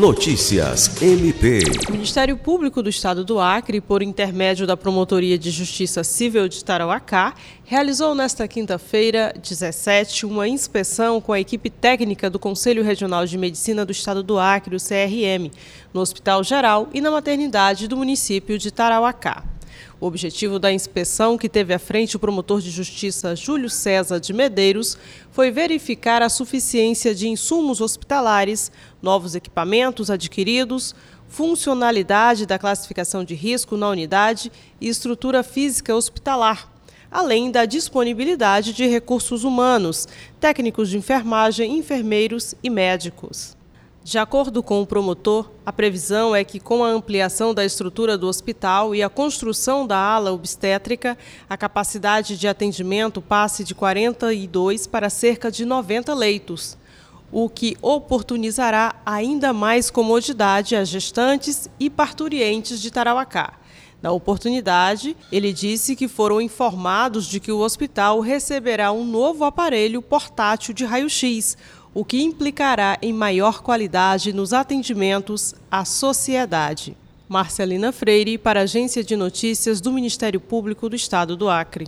Notícias MP. O Ministério Público do Estado do Acre, por intermédio da Promotoria de Justiça Civil de Tarauacá, realizou nesta quinta-feira, 17, uma inspeção com a equipe técnica do Conselho Regional de Medicina do Estado do Acre, o CRM, no Hospital Geral e na maternidade do município de Tarauacá. O objetivo da inspeção, que teve à frente o promotor de justiça Júlio César de Medeiros, foi verificar a suficiência de insumos hospitalares, novos equipamentos adquiridos, funcionalidade da classificação de risco na unidade e estrutura física hospitalar, além da disponibilidade de recursos humanos, técnicos de enfermagem, enfermeiros e médicos. De acordo com o promotor, a previsão é que, com a ampliação da estrutura do hospital e a construção da ala obstétrica, a capacidade de atendimento passe de 42 para cerca de 90 leitos, o que oportunizará ainda mais comodidade às gestantes e parturientes de Tarauacá. Na oportunidade, ele disse que foram informados de que o hospital receberá um novo aparelho portátil de raio-x, o que implicará em maior qualidade nos atendimentos à sociedade. Marcelina Freire, para a Agência de Notícias do Ministério Público do Estado do Acre.